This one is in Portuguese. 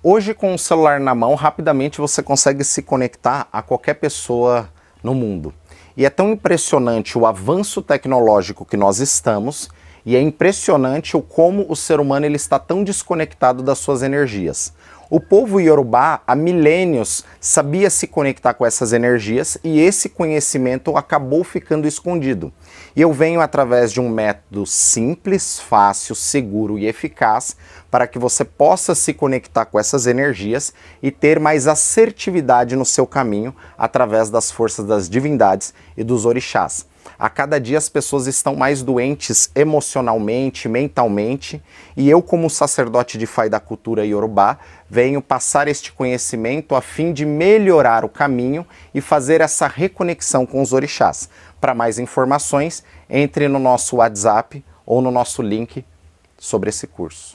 Hoje, com o celular na mão, rapidamente você consegue se conectar a qualquer pessoa no mundo. E é tão impressionante o avanço tecnológico que nós estamos, e é impressionante o como o ser humano ele está tão desconectado das suas energias. O povo iorubá, há milênios, sabia se conectar com essas energias e esse conhecimento acabou ficando escondido. E eu venho através de um método simples, fácil, seguro e eficaz para que você possa se conectar com essas energias e ter mais assertividade no seu caminho através das forças das divindades e dos orixás. A cada dia as pessoas estão mais doentes emocionalmente, mentalmente, e eu, como sacerdote de Fai da cultura iorubá, venho passar este conhecimento a fim de melhorar o caminho e fazer essa reconexão com os orixás. Para mais informações, entre no nosso WhatsApp ou no nosso link sobre esse curso.